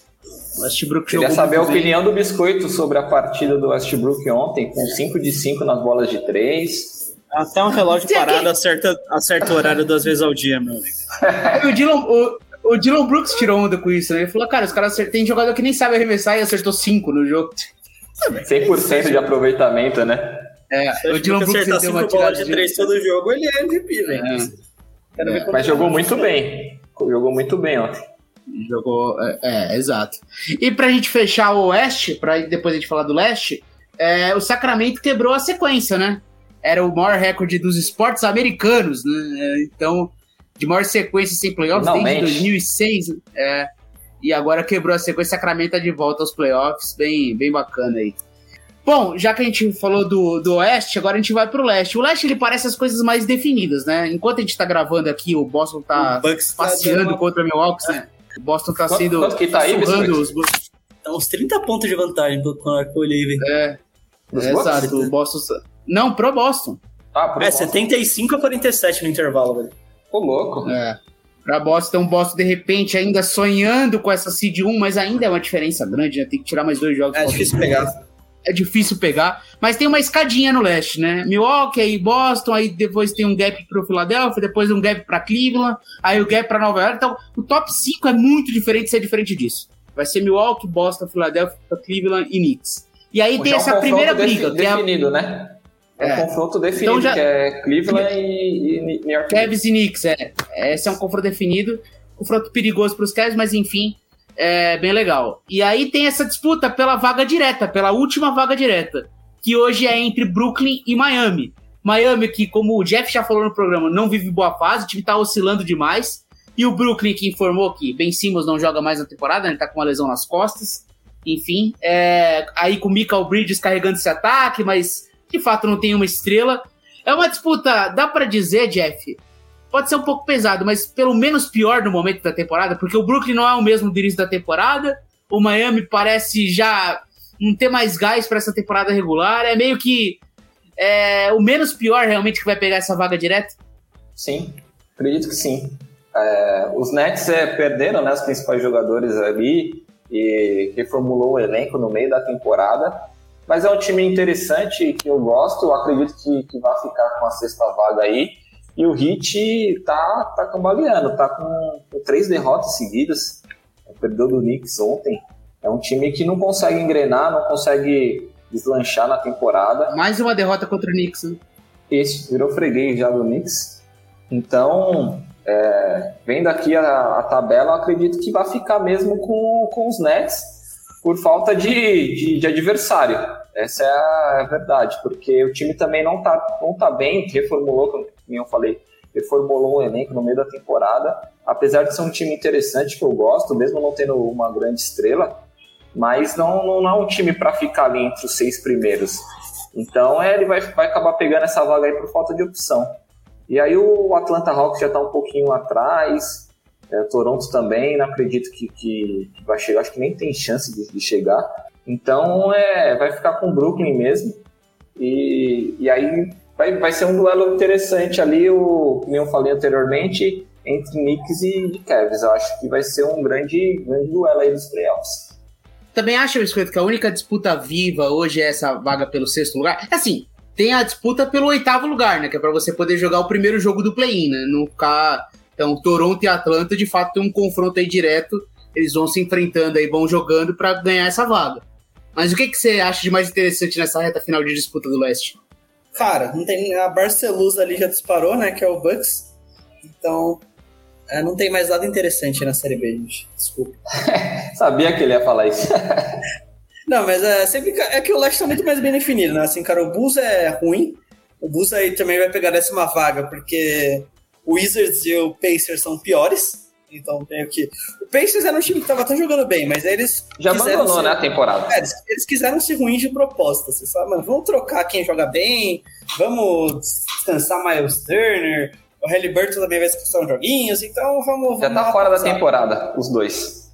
Westbrook Queria saber a opinião do Biscoito sobre a partida do Westbrook ontem, com 5 de 5 nas bolas de 3. Até um relógio parado acerta, acerta o horário duas vezes ao dia, meu amigo. [LAUGHS] o, Dylan, o, o Dylan Brooks tirou onda com isso, né? Ele falou, cara, os caras tem jogador que nem sabe arremessar e acertou 5 no jogo. 100% de aproveitamento, né? É, o Dylan Brooks acertar 5 bolas de 3 todo jogo, ele é MVP, velho. É. É, mas jogou muito bem. Jogou muito bem ontem. Jogou. É, é, exato. E pra gente fechar o Oeste, pra depois a gente falar do Leste, é, o Sacramento quebrou a sequência, né? Era o maior recorde dos esportes americanos, né? Então, de maior sequência sem playoffs Finalmente. desde 2006. É, e agora quebrou a sequência. Sacramento tá de volta aos playoffs. Bem, bem bacana aí. Bom, já que a gente falou do, do Oeste, agora a gente vai pro Leste. O Leste, ele parece as coisas mais definidas, né? Enquanto a gente tá gravando aqui, o Boston tá o passeando tá contra o Milwaukee, né? O Boston tá quanto, sendo. Quanto que tá aí, os... Tá uns 30 pontos de vantagem quando eu olhei, velho. É. é exato. O Boston. Não, pro Boston. Ah, pro é, Boston. 75 a 47 no intervalo, velho. Ô, louco. É. Pra Boston, o Boston de repente ainda sonhando com essa seed 1, mas ainda é uma diferença grande, né? Tem que tirar mais dois jogos. É difícil pegar é difícil pegar, mas tem uma escadinha no leste, né? Milwaukee, aí Boston, aí depois tem um gap pro Philadelphia, depois um gap para Cleveland, aí o gap para Nova York. Então, o top 5 é muito diferente ser diferente disso. Vai ser Milwaukee, Boston, Philadelphia, Cleveland e Knicks. E aí tem é essa primeira briga, é definido, né? É um é. confronto definido, então já... que é Cleveland e, e New York. Cavs e Knicks, é. Esse é um confronto definido. Confronto perigoso para os Cavs, mas enfim, é bem legal. E aí tem essa disputa pela vaga direta, pela última vaga direta, que hoje é entre Brooklyn e Miami. Miami, que, como o Jeff já falou no programa, não vive boa fase, o time tá oscilando demais. E o Brooklyn, que informou que Ben Simmons não joga mais na temporada, ele tá com uma lesão nas costas. Enfim, é, aí com o Michael Bridges carregando esse ataque, mas de fato não tem uma estrela. É uma disputa, dá para dizer, Jeff, pode ser um pouco pesado, mas pelo menos pior no momento da temporada, porque o Brooklyn não é o mesmo do início da temporada, o Miami parece já não ter mais gás para essa temporada regular, é meio que é, o menos pior realmente que vai pegar essa vaga direta? Sim, acredito que sim. É, os Nets é, perderam né, os principais jogadores ali e reformulou o elenco no meio da temporada, mas é um time interessante que eu gosto, eu acredito que, que vai ficar com a sexta vaga aí. E o Heat tá, tá cambaleando, tá com, com três derrotas seguidas. Perdeu do Knicks ontem. É um time que não consegue engrenar, não consegue deslanchar na temporada. Mais uma derrota contra o Knicks, né? Esse virou freguês já do Knicks. Então, é, vendo aqui a, a, tabela, acredito que vai ficar mesmo com, com os Nets por falta de, de, de adversário. Essa é a verdade, porque o time também não tá, não tá bem, reformulou, como eu falei, reformulou um elenco no meio da temporada. Apesar de ser um time interessante que eu gosto, mesmo não tendo uma grande estrela, mas não, não, não é um time para ficar ali entre os seis primeiros. Então é, ele vai, vai acabar pegando essa vaga aí por falta de opção. E aí o Atlanta Hawks já está um pouquinho atrás, é, Toronto também, não acredito que, que, que, vai chegar, acho que nem tem chance de, de chegar. Então é, vai ficar com o Brooklyn mesmo. E, e aí vai, vai ser um duelo interessante ali, o, como eu falei anteriormente, entre Knicks e Cavs. Eu acho que vai ser um grande, grande duelo aí dos playoffs. Também acho, Biscoito, que a única disputa viva hoje é essa vaga pelo sexto lugar. Assim, tem a disputa pelo oitavo lugar, né? Que é para você poder jogar o primeiro jogo do play-in, né? Não ficar. Então, Toronto e Atlanta, de fato, tem um confronto aí direto eles vão se enfrentando aí, vão jogando para ganhar essa vaga. Mas o que, que você acha de mais interessante nessa reta final de disputa do leste? Cara, não tem, a Barcelos ali já disparou, né? Que é o Bucks. Então, é, não tem mais nada interessante na Série B, gente. Desculpa. [LAUGHS] Sabia que ele ia falar isso. [LAUGHS] não, mas é, sempre, é que o leste tá muito mais bem definido, né? Assim, cara, o Bulls é ruim. O Bulls aí também vai pegar a décima vaga, porque o Wizards e o Pacers são piores. Então tem que. O Pacers era um time que tava até jogando bem, mas aí eles. Já abandonou, ser... né, a temporada. É, eles, eles, quiseram ser ruins de proposta. Você sabe, mas vamos trocar quem joga bem, vamos descansar Miles Turner. O Halliburton também vai descansar uns joguinhos, então vamos. Já tá fora da temporada, os dois.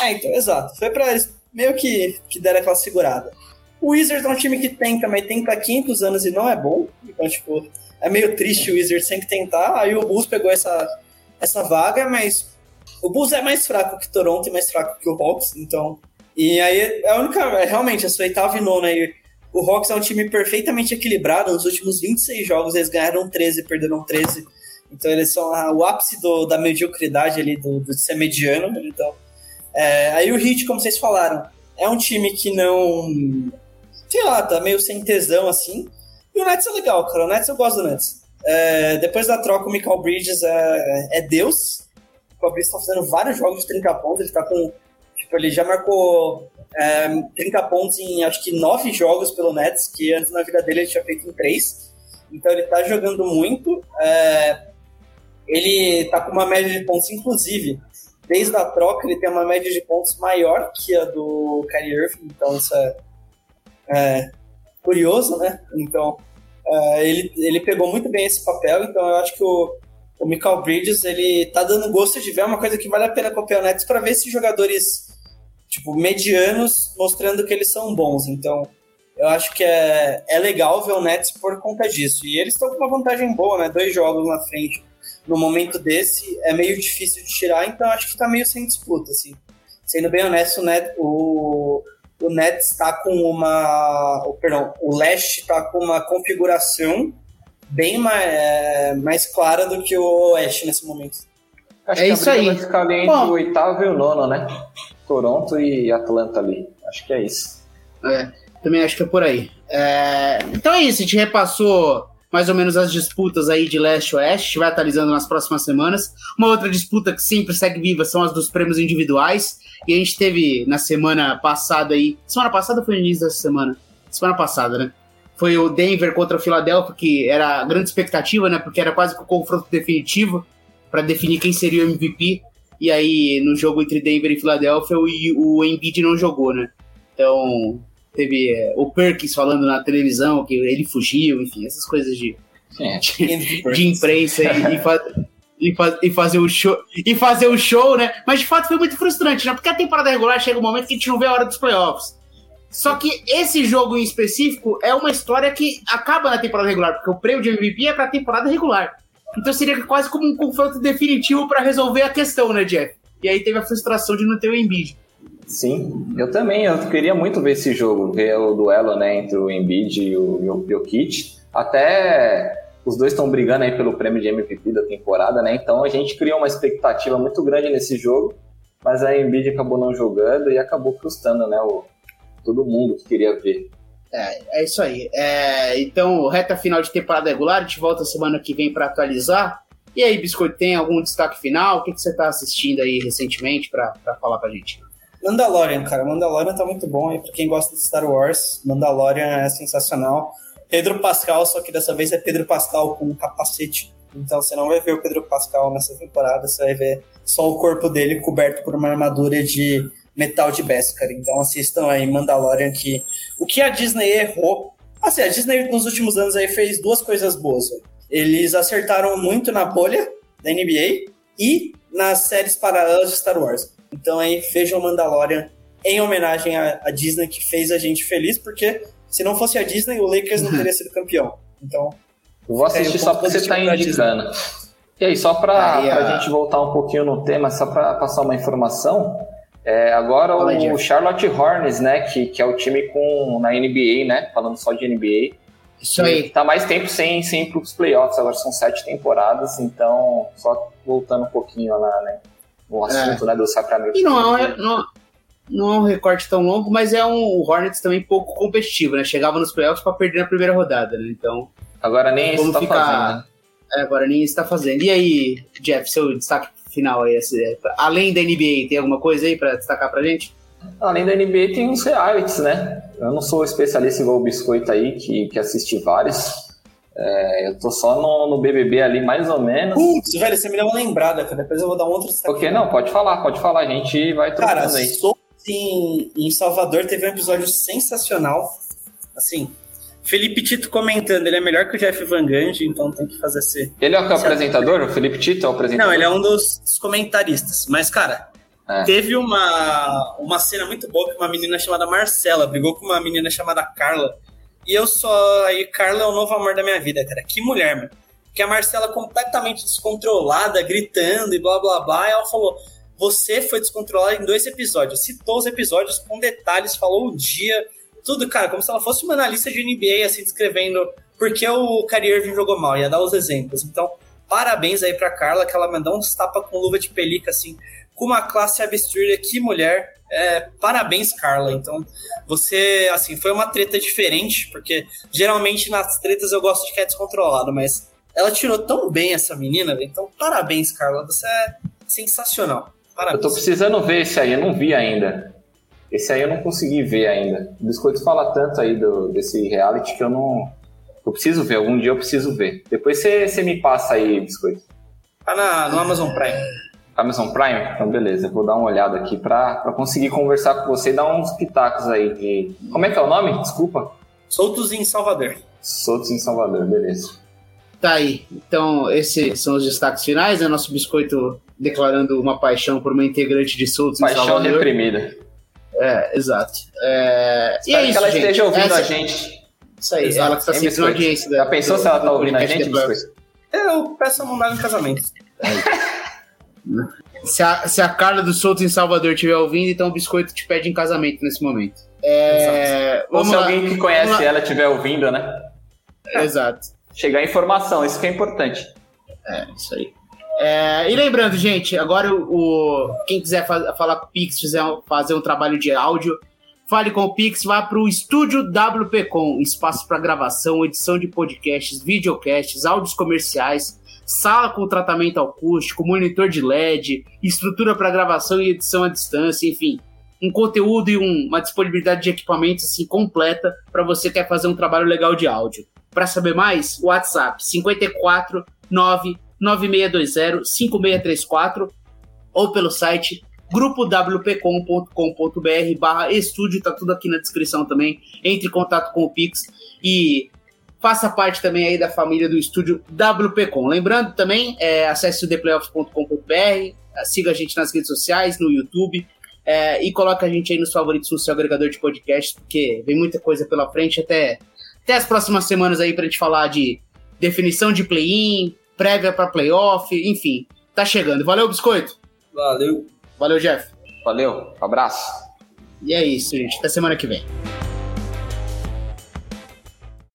É, então, exato. Foi pra eles meio que, que deram aquela segurada. O Wizards é um time que tenta, mas tenta há 500 anos e não é bom. Então, tipo, é meio triste o Wizards sem que tentar. Aí o Bulls pegou essa, essa vaga, mas o Bulls é mais fraco que Toronto e mais fraco que o Hawks, então. E aí, a única. É, realmente, a sua oitava e nona aí. O Hawks é um time perfeitamente equilibrado. Nos últimos 26 jogos, eles ganharam 13 perderam 13. Então, eles são a, o ápice do, da mediocridade ali, do, do ser mediano. Então, é, aí o Heat, como vocês falaram, é um time que não. Sei lá, tá meio sem tesão assim. E o Nets é legal, cara. O Nets eu gosto do Nets. É, depois da troca, o Michael Bridges é, é Deus. Fabrício está fazendo vários jogos de 30 pontos, ele tá com. Tipo, ele já marcou é, 30 pontos em acho que 9 jogos pelo Nets, que antes na vida dele ele tinha feito em 3. Então ele tá jogando muito. É, ele tá com uma média de pontos, inclusive, desde a troca, ele tem uma média de pontos maior que a do Kyrie Irving, então isso é, é curioso, né? Então, é, ele, ele pegou muito bem esse papel, então eu acho que o, o Michael Bridges, ele tá dando gosto de ver, é uma coisa que vale a pena copiar o Nets para ver esses jogadores, tipo, medianos, mostrando que eles são bons. Então, eu acho que é, é legal ver o Nets por conta disso. E eles estão com uma vantagem boa, né? Dois jogos na frente. No momento desse, é meio difícil de tirar, então acho que tá meio sem disputa, assim. Sendo bem honesto, o, o, o Nets está com uma. O, perdão, o Leste está com uma configuração bem mais, é, mais clara do que o Oeste nesse momento. Acho é que isso a aí. vai ficar ali entre o oitavo e o nono, né? Toronto e Atlanta ali. Acho que é isso. É, também acho que é por aí. É, então é isso, a gente repassou mais ou menos as disputas aí de leste oeste, a gente vai atualizando nas próximas semanas. Uma outra disputa que sempre segue viva são as dos prêmios individuais. E a gente teve na semana passada aí. Semana passada ou foi no início dessa semana? Semana passada, né? Foi o Denver contra o Philadelphia, que era a grande expectativa, né? Porque era quase que o confronto definitivo para definir quem seria o MVP. E aí, no jogo entre Denver e Philadelphia, o, o Embiid não jogou, né? Então, teve é, o Perkins falando na televisão que ele fugiu, enfim, essas coisas de, é. de, de, imprensa e, e, fa e, fa e, fazer o show e fazer o show, né? Mas de fato foi muito frustrante, né? Porque a temporada regular chega um momento que a gente não vê a hora dos playoffs. Só que esse jogo em específico é uma história que acaba na temporada regular, porque o prêmio de MVP é pra temporada regular. Então seria quase como um confronto definitivo para resolver a questão, né, Jeff? E aí teve a frustração de não ter o Embiid. Sim, eu também. Eu queria muito ver esse jogo, ver o duelo né, entre o Embiid e o Jokic. Até os dois estão brigando aí pelo prêmio de MVP da temporada, né? Então a gente criou uma expectativa muito grande nesse jogo, mas a Embiid acabou não jogando e acabou frustrando, né, o, todo mundo que queria ver. É, é isso aí. É, então, reta final de temporada regular, a gente volta semana que vem para atualizar. E aí, Biscoito, tem algum destaque final? O que, que você está assistindo aí recentemente para falar pra gente? Mandalorian, cara. Mandalorian tá muito bom aí pra quem gosta de Star Wars. Mandalorian é sensacional. Pedro Pascal, só que dessa vez é Pedro Pascal com um capacete. Então você não vai ver o Pedro Pascal nessa temporada, você vai ver só o corpo dele coberto por uma armadura de metal de Beskar. Então assistam aí Mandalorian que o que a Disney errou. Assim, a Disney nos últimos anos aí fez duas coisas boas. Eles acertaram muito na bolha da NBA e nas séries paralelas de Star Wars. Então aí vejam Mandalorian em homenagem à, Disney que fez a gente feliz, porque se não fosse a Disney, o Lakers não [LAUGHS] teria sido campeão. Então. Eu vou assistir só porque você está indicando. E aí, só para a gente voltar um pouquinho no tema, só para passar uma informação, é, agora o Charlotte Hornets, né, que, que é o time com na NBA, né, falando só de NBA. Isso aí. Tá mais tempo sem, sem ir pros playoffs, agora são sete temporadas, então só voltando um pouquinho lá, né, o assunto é. né, do Sacramento. E não é, não, não é um recorte tão longo, mas é um o Hornets também pouco competitivo, né? Chegava nos playoffs para perder na primeira rodada, né? Então. Agora nem isso tá ficar... fazendo. Né? É, agora nem isso tá fazendo. E aí, Jeff, seu destaque final aí, além da NBA, tem alguma coisa aí para destacar pra gente? Além da NBA, tem uns realities, né? Eu não sou especialista igual o Biscoito aí, que, que assiste vários. É, eu tô só no, no, BBB ali, mais ou menos. Putz, velho, você me deu uma lembrada, cara. Depois eu vou dar um outro destaque. Ok, não, pode falar, pode falar. A gente vai trocando cara, aí. Sou em, em Salvador teve um episódio sensacional. Assim, Felipe Tito comentando, ele é melhor que o Jeff Van Gundy, então tem que fazer esse. Ele é o, é apresentador? O Felipe Tito é o apresentador? Não, ele é um dos, dos comentaristas. Mas, cara, é. teve uma, uma cena muito boa que uma menina chamada Marcela brigou com uma menina chamada Carla. E eu só. Aí, Carla é o novo amor da minha vida, cara. Que mulher, mano. Que a Marcela completamente descontrolada, gritando e blá blá blá. E ela falou: Você foi descontrolada em dois episódios. Citou os episódios com detalhes, falou o dia tudo, cara, como se ela fosse uma analista de NBA, assim, descrevendo por que o Kyrie Irving jogou mal, ia dar os exemplos. Então, parabéns aí pra Carla, que ela mandou uns tapa com luva de pelica, assim, com uma classe absurda, que mulher. É, parabéns, Carla. Então, você, assim, foi uma treta diferente, porque geralmente nas tretas eu gosto de que é descontrolado, mas ela tirou tão bem essa menina, então parabéns, Carla. Você é sensacional. Parabéns. Eu tô precisando ver esse aí, eu não vi ainda. Esse aí eu não consegui ver ainda. O Biscoito fala tanto aí do, desse reality que eu não. Eu preciso ver, algum dia eu preciso ver. Depois você me passa aí, Biscoito. Tá na, no Amazon Prime. Amazon Prime? Então beleza, vou dar uma olhada aqui pra, pra conseguir conversar com você e dar uns pitacos aí de. Como é que é o nome? Desculpa. Soltos em Salvador. Soltos em Salvador, beleza. Tá aí. Então, esses são os destaques finais, né? Nosso biscoito declarando uma paixão por uma integrante de Soltos paixão em Salvador. Paixão reprimida. É, exato. É... E é isso, que ela gente. esteja ouvindo Essa... a gente. Isso aí, exato. ela que está sentindo a audiência. Já pensou do, se ela está ouvindo a gente? Eu peço a mandar no casamento. [LAUGHS] se, a, se a Carla do Souto em Salvador estiver ouvindo, então o biscoito te pede em casamento nesse momento. É... Ou se lá. alguém que conhece ela estiver ouvindo, né? Exato. Chegar a informação, isso que é importante. É, isso aí. É, e lembrando, gente, agora o, quem quiser falar com o Pix, fizer, fazer um trabalho de áudio, fale com o Pix, vá para o Estúdio WPcom, espaço para gravação, edição de podcasts, videocasts, áudios comerciais, sala com tratamento acústico, monitor de LED, estrutura para gravação e edição à distância, enfim, um conteúdo e um, uma disponibilidade de equipamentos assim completa para você que quer fazer um trabalho legal de áudio. Para saber mais, WhatsApp 54 9 9620-5634 ou pelo site grupowpcom.com.br barra estúdio, tá tudo aqui na descrição também. Entre em contato com o Pix e faça parte também aí da família do estúdio WPcom. Lembrando também, é, acesse o theplayoffs.com.br, siga a gente nas redes sociais, no YouTube, é, e coloque a gente aí nos favoritos no seu agregador de podcast, porque vem muita coisa pela frente, até, até as próximas semanas aí pra gente falar de definição de play-in, prévia para playoff, enfim, tá chegando. Valeu, Biscoito. Valeu. Valeu, Jeff. Valeu, abraço. E é isso, gente. Até semana que vem.